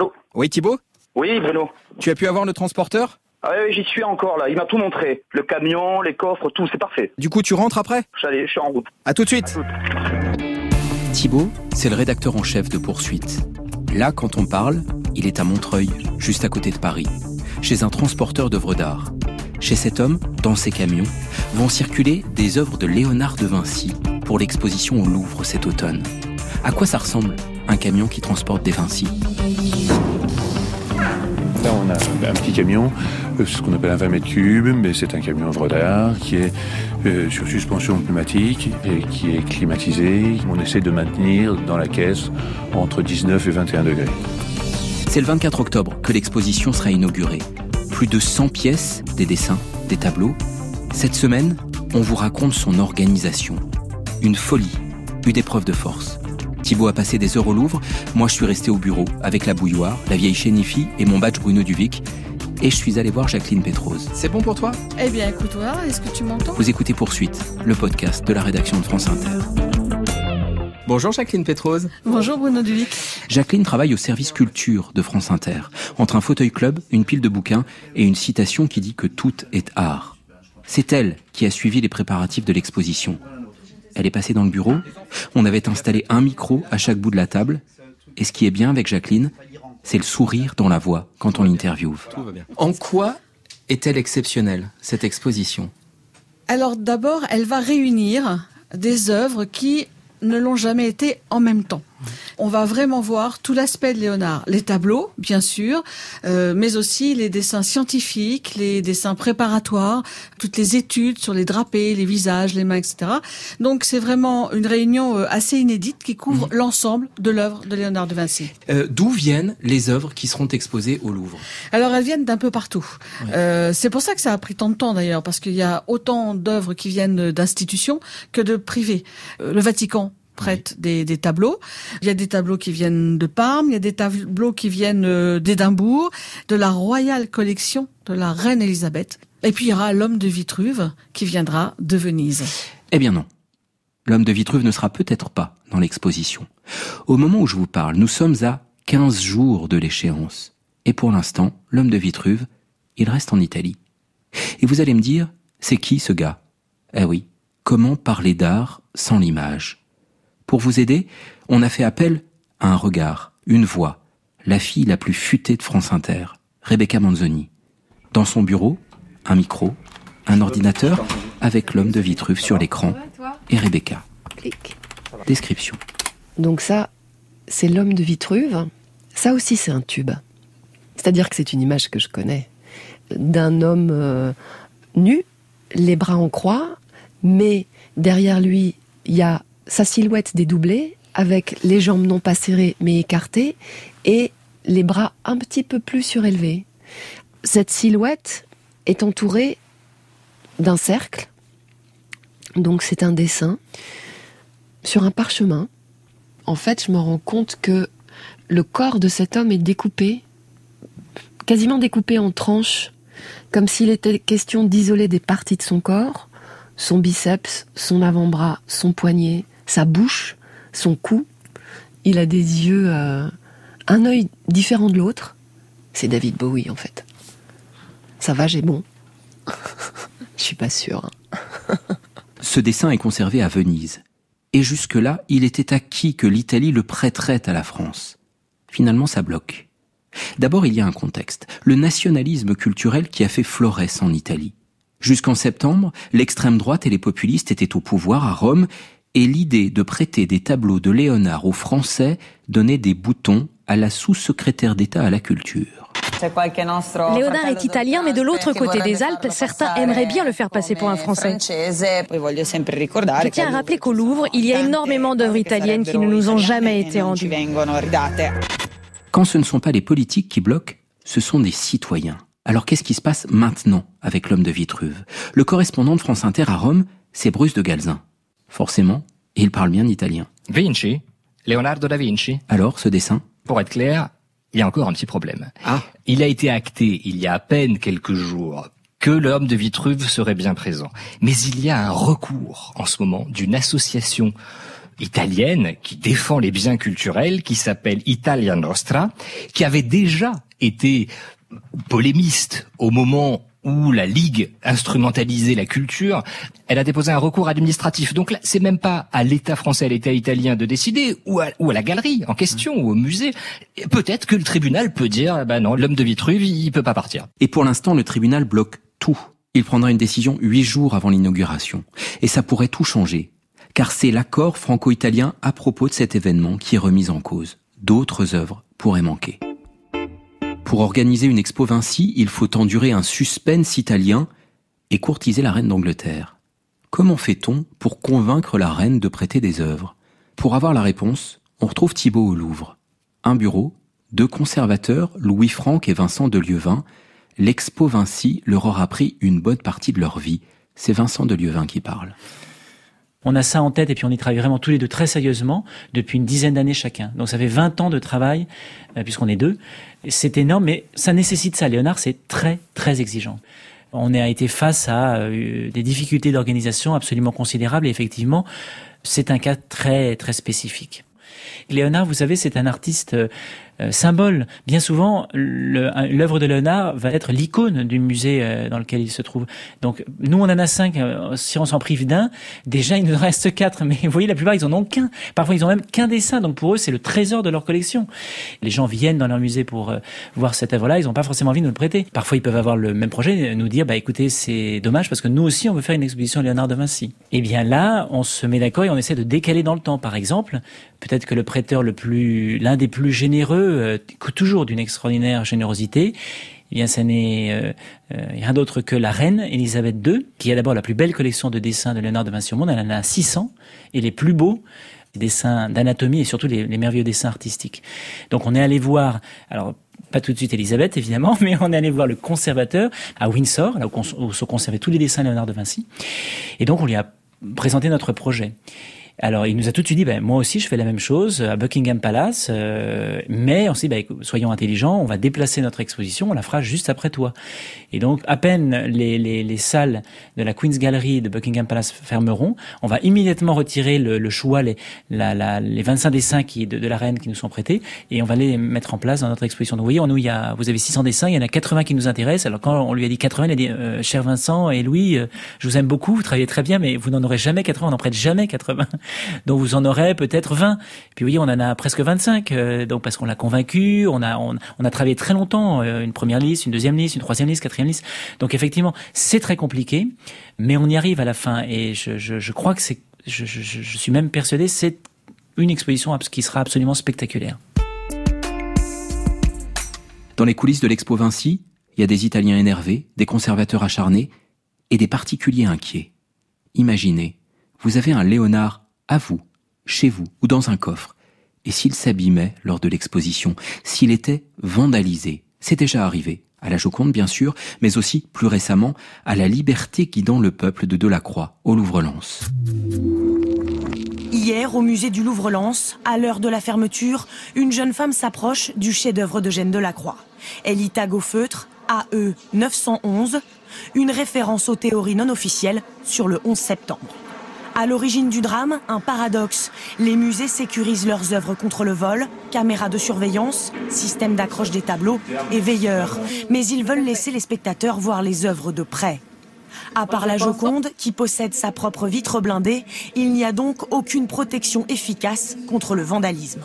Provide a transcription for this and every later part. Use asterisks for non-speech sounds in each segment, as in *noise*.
Allô Oui, Thibaut Oui, Bruno. Tu as pu avoir le transporteur Ah oui, j'y suis encore là. Il m'a tout montré. Le camion, les coffres, tout, c'est parfait. Du coup, tu rentres après J'allais, je suis en route. À tout de suite. toute. Thibaut, c'est le rédacteur en chef de Poursuite. Là, quand on parle, il est à Montreuil, juste à côté de Paris, chez un transporteur d'œuvres d'art. Chez cet homme, dans ses camions, vont circuler des œuvres de Léonard de Vinci pour l'exposition au Louvre cet automne. À quoi ça ressemble? Un camion qui transporte des Vinci Là, on a un petit camion, euh, ce qu'on appelle un 20 mètres cubes, mais c'est un camion œuvre d'art qui est euh, sur suspension pneumatique et qui est climatisé. On essaie de maintenir dans la caisse entre 19 et 21 degrés. C'est le 24 octobre que l'exposition sera inaugurée. Plus de 100 pièces, des dessins, des tableaux. Cette semaine, on vous raconte son organisation. Une folie, une épreuve de force. Thibaut a passé des heures au Louvre, moi je suis resté au bureau avec la bouilloire, la vieille chénifie et mon badge Bruno Duvic. Et je suis allé voir Jacqueline Pétrose. C'est bon pour toi? Eh bien, écoute-toi, est-ce que tu m'entends? Vous écoutez Poursuite, le podcast de la rédaction de France Inter. Bonjour Jacqueline Pétrose. Bonjour Bruno Duvic. Jacqueline travaille au service culture de France Inter, entre un fauteuil club, une pile de bouquins et une citation qui dit que tout est art. C'est elle qui a suivi les préparatifs de l'exposition. Elle est passée dans le bureau, on avait installé un micro à chaque bout de la table, et ce qui est bien avec Jacqueline, c'est le sourire dans la voix quand on l'interviewe. En quoi est-elle exceptionnelle, cette exposition? Alors d'abord, elle va réunir des œuvres qui ne l'ont jamais été en même temps. On va vraiment voir tout l'aspect de Léonard, les tableaux, bien sûr, euh, mais aussi les dessins scientifiques, les dessins préparatoires, toutes les études sur les drapés, les visages, les mains, etc. Donc c'est vraiment une réunion euh, assez inédite qui couvre l'ensemble de l'œuvre de Léonard de Vinci. Euh, D'où viennent les œuvres qui seront exposées au Louvre? Alors elles viennent d'un peu partout. Euh, c'est pour ça que ça a pris tant de temps d'ailleurs, parce qu'il y a autant d'œuvres qui viennent d'institutions que de privés. Euh, le Vatican prête des, tableaux. Il y a des tableaux qui viennent de Parme, il y a des tableaux qui viennent euh, d'Édimbourg, de la Royal Collection de la Reine Elisabeth. Et puis il y aura l'homme de Vitruve qui viendra de Venise. Eh bien non. L'homme de Vitruve ne sera peut-être pas dans l'exposition. Au moment où je vous parle, nous sommes à 15 jours de l'échéance. Et pour l'instant, l'homme de Vitruve, il reste en Italie. Et vous allez me dire, c'est qui ce gars? Eh oui, comment parler d'art sans l'image? Pour vous aider, on a fait appel à un regard, une voix, la fille la plus futée de France Inter, Rebecca Manzoni. Dans son bureau, un micro, un ordinateur, avec l'homme de Vitruve sur l'écran et Rebecca. Clic. Description. Donc ça, c'est l'homme de Vitruve. Ça aussi, c'est un tube. C'est-à-dire que c'est une image que je connais d'un homme euh, nu, les bras en croix, mais derrière lui, il y a sa silhouette dédoublée, avec les jambes non pas serrées mais écartées, et les bras un petit peu plus surélevés. Cette silhouette est entourée d'un cercle, donc c'est un dessin, sur un parchemin. En fait, je me rends compte que le corps de cet homme est découpé, quasiment découpé en tranches, comme s'il était question d'isoler des parties de son corps, son biceps, son avant-bras, son poignet, sa bouche, son cou. Il a des yeux, euh, un œil différent de l'autre. C'est David Bowie en fait. Ça va, j'ai bon. *laughs* Je suis pas sûre. hein. Ce dessin est conservé à Venise. Et jusque-là, il était acquis que l'Italie le prêterait à la France. Finalement, ça bloque. D'abord, il y a un contexte. Le nationalisme culturel qui a fait florès en Italie. Jusqu'en septembre, l'extrême droite et les populistes étaient au pouvoir à Rome et l'idée de prêter des tableaux de Léonard aux Français donnait des boutons à la sous-secrétaire d'État à la culture. Léonard est italien, mais de l'autre côté des Alpes, certains aimeraient bien le faire passer pour un Français. Je tiens à rappeler qu'au Louvre, il y a énormément d'œuvres italiennes qui ne nous ont jamais été rendues. Quand ce ne sont pas les politiques qui bloquent, ce sont des citoyens. Alors qu'est-ce qui se passe maintenant avec l'homme de Vitruve? Le correspondant de France Inter à Rome, c'est Bruce de Galzin. Forcément, il parle bien italien. Vinci Leonardo da Vinci Alors, ce dessin? Pour être clair, il y a encore un petit problème. Ah. Il a été acté il y a à peine quelques jours que l'homme de Vitruve serait bien présent. Mais il y a un recours en ce moment d'une association italienne qui défend les biens culturels, qui s'appelle Italia Nostra, qui avait déjà été polémiste au moment où la Ligue instrumentalisait la culture, elle a déposé un recours administratif. Donc là, c'est même pas à l'État français, à l'État italien de décider, ou à, la galerie en question, ou au musée. Peut-être que le tribunal peut dire, bah non, l'homme de Vitruve, il peut pas partir. Et pour l'instant, le tribunal bloque tout. Il prendra une décision huit jours avant l'inauguration. Et ça pourrait tout changer. Car c'est l'accord franco-italien à propos de cet événement qui est remis en cause. D'autres œuvres pourraient manquer. Pour organiser une expo Vinci, il faut endurer un suspense italien et courtiser la reine d'Angleterre. Comment fait-on pour convaincre la reine de prêter des œuvres? Pour avoir la réponse, on retrouve Thibault au Louvre. Un bureau, deux conservateurs, Louis Franck et Vincent de Lieuvin. L'expo Vinci leur aura pris une bonne partie de leur vie. C'est Vincent de Lieuvin qui parle. On a ça en tête et puis on y travaille vraiment tous les deux très sérieusement depuis une dizaine d'années chacun. Donc ça fait 20 ans de travail euh, puisqu'on est deux. C'est énorme, mais ça nécessite ça. Léonard, c'est très très exigeant. On a été face à euh, des difficultés d'organisation absolument considérables et effectivement, c'est un cas très très spécifique. Léonard, vous savez, c'est un artiste euh, symbole. Bien souvent, l'œuvre de Léonard va être l'icône du musée euh, dans lequel il se trouve. Donc, nous, on en a cinq. Euh, si on s'en prive d'un, déjà, il nous reste quatre. Mais vous voyez, la plupart, ils en ont qu'un. Parfois, ils ont même qu'un dessin. Donc, pour eux, c'est le trésor de leur collection. Les gens viennent dans leur musée pour voir cette œuvre-là. Ils n'ont pas forcément envie de nous le prêter. Parfois, ils peuvent avoir le même projet, nous dire, bah, écoutez, c'est dommage parce que nous aussi, on veut faire une exposition Léonard de Vinci. Eh bien, là, on se met d'accord et on essaie de décaler dans le temps. Par exemple, peut-être que le prêteur le plus, l'un des plus généreux, euh, toujours d'une extraordinaire générosité. Eh bien, ça n'est euh, euh, rien d'autre que la reine Elisabeth II, qui a d'abord la plus belle collection de dessins de Léonard de Vinci au monde. Elle en a 600 et les plus beaux dessins d'anatomie et surtout les, merveilleux dessins artistiques. Donc, on est allé voir. Alors, pas tout de suite Elisabeth, évidemment, *laughs* mais on est allé voir le conservateur à Windsor, là où, se conservaient tous les dessins de Léonard de Vinci. Et donc, on lui a présenté notre projet. Alors il nous a tout de suite dit, ben, moi aussi je fais la même chose à Buckingham Palace, euh, mais on s'est dit, ben, soyons intelligents, on va déplacer notre exposition, on la fera juste après toi. Et donc à peine les, les, les salles de la Queen's Gallery de Buckingham Palace fermeront, on va immédiatement retirer le, le choix, les, la, la, les 25 dessins qui, de, de, la reine qui nous sont prêtés, et on va les mettre en place dans notre exposition. Donc vous voyez, on, il y a, vous avez 600 dessins, il y en a 80 qui nous intéressent. Alors quand on lui a dit 80, il a dit, euh, cher Vincent et Louis, euh, je vous aime beaucoup, vous travaillez très bien, mais vous n'en aurez jamais 80, on n'en prête jamais 80 donc vous en aurez peut-être 20. Puis oui, on en a presque 25, euh, donc parce qu'on l'a convaincu, on a travaillé très longtemps, euh, une première liste, une deuxième liste, une troisième liste, quatrième liste. Donc effectivement, c'est très compliqué, mais on y arrive à la fin et je, crois que c'est, je, je suis même persuadé, c'est une exposition qui sera absolument spectaculaire. Dans les coulisses de l'Expo Vinci, il y a des Italiens énervés, des conservateurs acharnés et des particuliers inquiets. Imaginez, vous avez un Léonard à vous, chez vous ou dans un coffre. Et s'il s'abîmait lors de l'exposition, s'il était vandalisé, c'est déjà arrivé, à la Joconde bien sûr, mais aussi plus récemment à la liberté guidant le peuple de Delacroix, au Louvre-Lens. Hier, au musée du Louvre-Lens, à l'heure de la fermeture, une jeune femme s'approche du chef-d'œuvre de Delacroix. Elle y tag au feutre AE 911, une référence aux théories non officielles sur le 11 septembre. À l'origine du drame, un paradoxe. Les musées sécurisent leurs œuvres contre le vol, caméras de surveillance, système d'accroche des tableaux et veilleurs. Mais ils veulent laisser les spectateurs voir les œuvres de près. À part la Joconde, qui possède sa propre vitre blindée, il n'y a donc aucune protection efficace contre le vandalisme.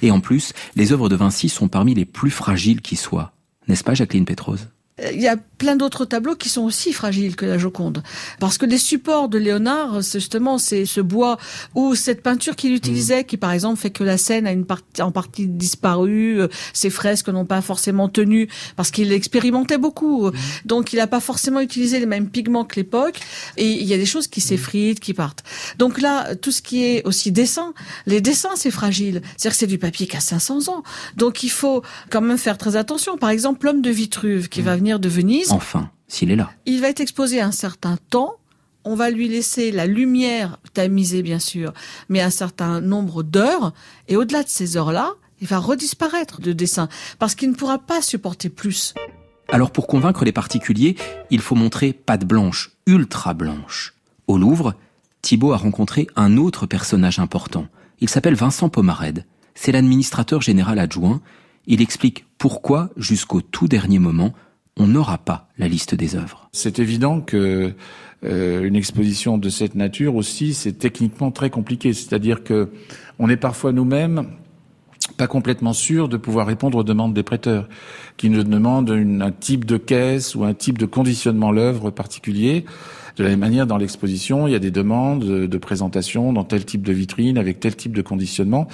Et en plus, les œuvres de Vinci sont parmi les plus fragiles qui soient. N'est-ce pas, Jacqueline Pétrose il y a plein d'autres tableaux qui sont aussi fragiles que la Joconde. Parce que les supports de Léonard, c'est justement, c'est ce bois ou cette peinture qu'il utilisait, qui par exemple fait que la scène a une partie, en partie disparu, euh, ses fresques n'ont pas forcément tenu, parce qu'il expérimentait beaucoup. Mmh. Donc il n'a pas forcément utilisé les mêmes pigments que l'époque, et il y a des choses qui s'effritent, qui partent. Donc là, tout ce qui est aussi dessin, les dessins, c'est fragile. C'est-à-dire que c'est du papier qui a 500 ans. Donc il faut quand même faire très attention. Par exemple, l'homme de Vitruve, qui mmh. va de Venise. Enfin, s'il est là. Il va être exposé un certain temps. On va lui laisser la lumière tamisée, bien sûr, mais un certain nombre d'heures. Et au-delà de ces heures-là, il va redisparaître de dessin parce qu'il ne pourra pas supporter plus. Alors pour convaincre les particuliers, il faut montrer patte blanche, ultra blanche. Au Louvre, Thibault a rencontré un autre personnage important. Il s'appelle Vincent Pomarède. C'est l'administrateur général adjoint. Il explique pourquoi, jusqu'au tout dernier moment, on n'aura pas la liste des œuvres. C'est évident que euh, une exposition de cette nature aussi, c'est techniquement très compliqué. C'est-à-dire que on est parfois nous-mêmes pas complètement sûr de pouvoir répondre aux demandes des prêteurs, qui nous demandent un type de caisse ou un type de conditionnement l'œuvre particulier. De la même manière, dans l'exposition, il y a des demandes de présentation dans tel type de vitrine, avec tel type de conditionnement.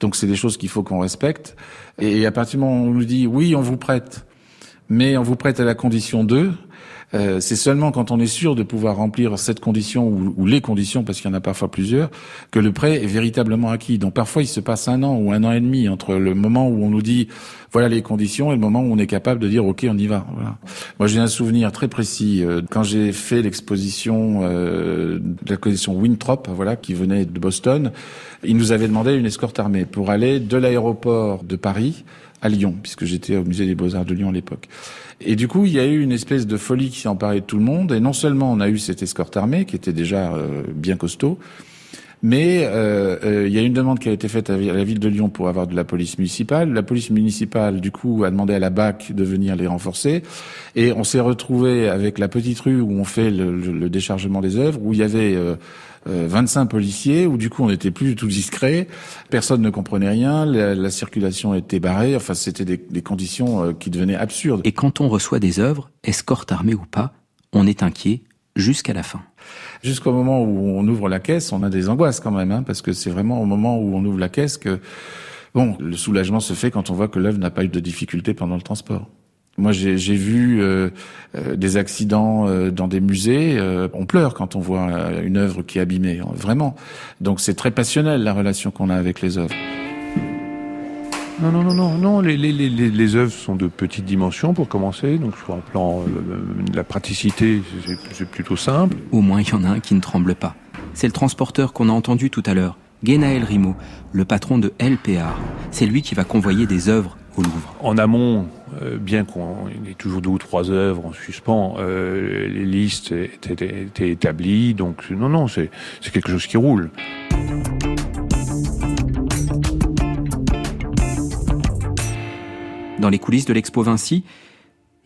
Donc c'est des choses qu'il faut qu'on respecte. Et à partir du moment où on nous dit oui, on vous prête, mais on vous prête à la condition de, euh, c'est seulement quand on est sûr de pouvoir remplir cette condition ou, les conditions, parce qu'il y en a parfois plusieurs, que le prêt est véritablement acquis. Donc parfois il se passe un an ou un an et demi entre le moment où on nous dit voilà les conditions et le moment où on est capable de dire ok on y va. Voilà. Moi j'ai un souvenir très précis euh, quand j'ai fait l'exposition euh, de la collection Winthrop, voilà qui venait de Boston. Ils nous avaient demandé une escorte armée pour aller de l'aéroport de Paris à Lyon, puisque j'étais au musée des Beaux-Arts de Lyon à l'époque. Et du coup, il y a eu une espèce de folie qui s'est emparée de tout le monde. Et non seulement on a eu cette escorte armée qui était déjà euh, bien costaud, mais euh, euh, il y a une demande qui a été faite à la ville de Lyon pour avoir de la police municipale. La police municipale, du coup, a demandé à la BAC de venir les renforcer. Et on s'est retrouvé avec la petite rue où on fait le, le déchargement des œuvres, où il y avait 25 euh, policiers où du coup on n'était plus du tout discret, personne ne comprenait rien, la, circulation était barrée, enfin c'était des, des, conditions euh, qui devenaient absurdes. Et quand on reçoit des œuvres, escorte armée ou pas, on est inquiet jusqu'à la fin. Jusqu'au moment où on ouvre la caisse, on a des angoisses quand même, hein, parce que c'est vraiment au moment où on ouvre la caisse que bon, le soulagement se fait quand on voit que l'œuvre n'a pas eu de difficultés pendant le transport. Moi, j'ai vu euh, euh, des accidents euh, dans des musées. on pleure quand on voit une œuvre qui est abîmée, vraiment. Donc, c'est très passionnel la relation qu'on a avec les œuvres. Non, non, non, non, non. Les, les, les, les œuvres sont de petite dimension pour commencer. Donc, sur un plan de la praticité, c'est plutôt simple. Au moins, il y en a un qui ne tremble pas. C'est le transporteur qu'on a entendu tout à l'heure, Genaël Rimo, le patron de LPA. C'est lui qui va convoyer des œuvres au Louvre. En amont, bien qu'on ait toujours deux ou trois œuvres en suspens, euh, les listes étaient, établies. Donc non, non, c'est quelque chose qui roule. Dans les coulisses de l'expo Vinci,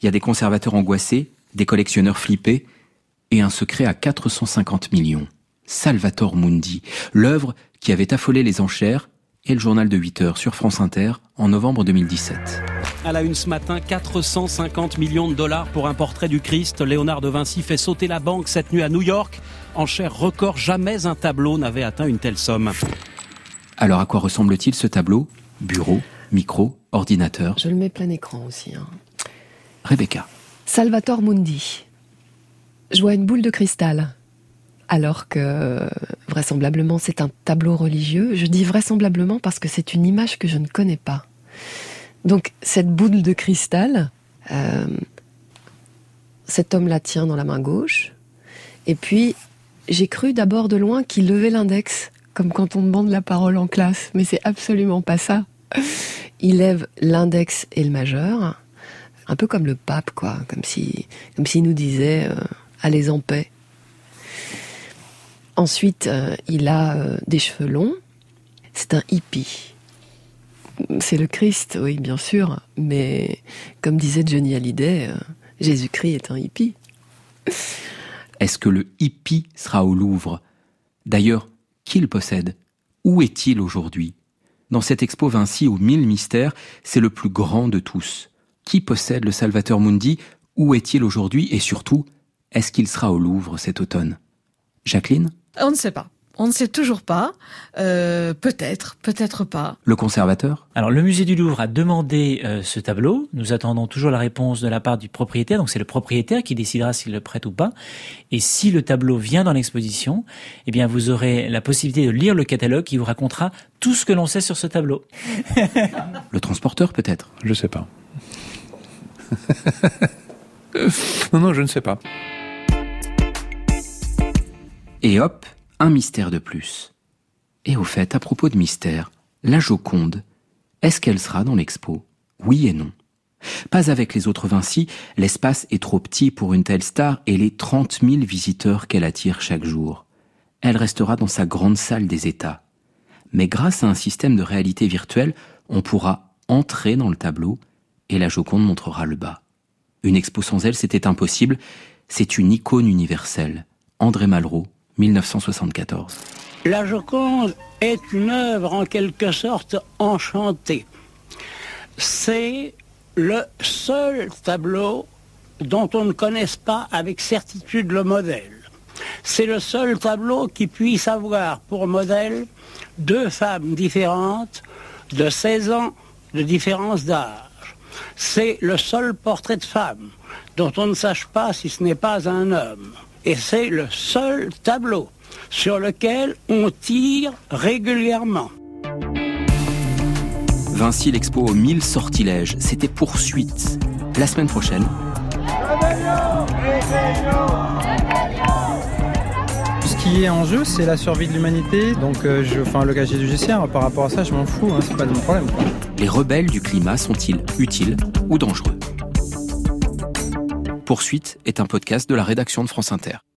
il y a des conservateurs angoissés, des collectionneurs flippés et un secret à 450 millions. Salvator Mundi, l'œuvre qui avait affolé les enchères et le journal de 8 heures sur France Inter en novembre 2017. À la une ce matin, 450 millions de dollars pour un portrait du Christ. Léonard de Vinci fait sauter la banque cette nuit à New York. En cher record, jamais un tableau n'avait atteint une telle somme. Alors à quoi ressemble-t-il ce tableau? Bureau, micro, ordinateur? Je le mets plein écran aussi. Hein. Rebecca. Salvatore Mundi. Je vois une boule de cristal alors que vraisemblablement c'est un tableau religieux. Je dis vraisemblablement parce que c'est une image que je ne connais pas. Donc cette boule de cristal, euh, cet homme la tient dans la main gauche, et puis j'ai cru d'abord de loin qu'il levait l'index, comme quand on demande la parole en classe, mais c'est absolument pas ça. Il lève l'index et le majeur, un peu comme le pape, quoi, comme si, comme s'il nous disait euh, allez en paix. Ensuite, euh, il a des cheveux longs. C'est un hippie. C'est le Christ, oui, bien sûr. Mais comme disait Johnny Hallyday, euh, Jésus-Christ est un hippie. *laughs* Est-ce que le hippie sera au Louvre? D'ailleurs, qui le possède? Où est-il aujourd'hui? Dans cette expo Vinci aux mille mystères, c'est le plus grand de tous. Qui possède le Salvateur Mundi? Où est-il aujourd'hui? Et surtout, est-ce qu'il sera au Louvre cet automne? Jacqueline? On ne sait pas. On ne sait toujours pas. Euh, peut-être, peut-être pas. Le conservateur Alors, le musée du Louvre a demandé euh, ce tableau. Nous attendons toujours la réponse de la part du propriétaire. Donc, c'est le propriétaire qui décidera s'il le prête ou pas. Et si le tableau vient dans l'exposition, eh bien, vous aurez la possibilité de lire le catalogue qui vous racontera tout ce que l'on sait sur ce tableau. *laughs* le transporteur, peut-être Je sais pas. *laughs* non, non, je ne sais pas. Et hop, un mystère de plus. Et au fait, à propos de mystère, la Joconde, est-ce qu'elle sera dans l'expo? Oui et non. Pas avec les autres Vinci, l'espace est trop petit pour une telle star et les 30 000 visiteurs qu'elle attire chaque jour. elle restera dans sa grande salle des États. Mais grâce à un système de réalité virtuelle, on pourra entrer dans le tableau et la Joconde montrera le bas. Une expo sans elle, c'était impossible. C'est une icône universelle. André Malraux, 1974. La Joconde est une œuvre en quelque sorte enchantée. C'est le seul tableau dont on ne connaisse pas avec certitude le modèle. C'est le seul tableau qui puisse avoir pour modèle deux femmes différentes de 16 ans de différence d'âge. C'est le seul portrait de femme dont on ne sache pas si ce n'est pas un homme. Et c'est le seul tableau sur lequel on tire régulièrement. Vinci l'expo aux mille sortilèges, c'était poursuite. La semaine prochaine. Ce qui est en jeu, c'est la survie de l'humanité. Donc, euh, je, enfin, le casier du GCR, par rapport à ça, je m'en fous, hein, c'est pas de mon problème. Les rebelles du climat sont-ils utiles ou dangereux? Poursuite est un podcast de la rédaction de France Inter.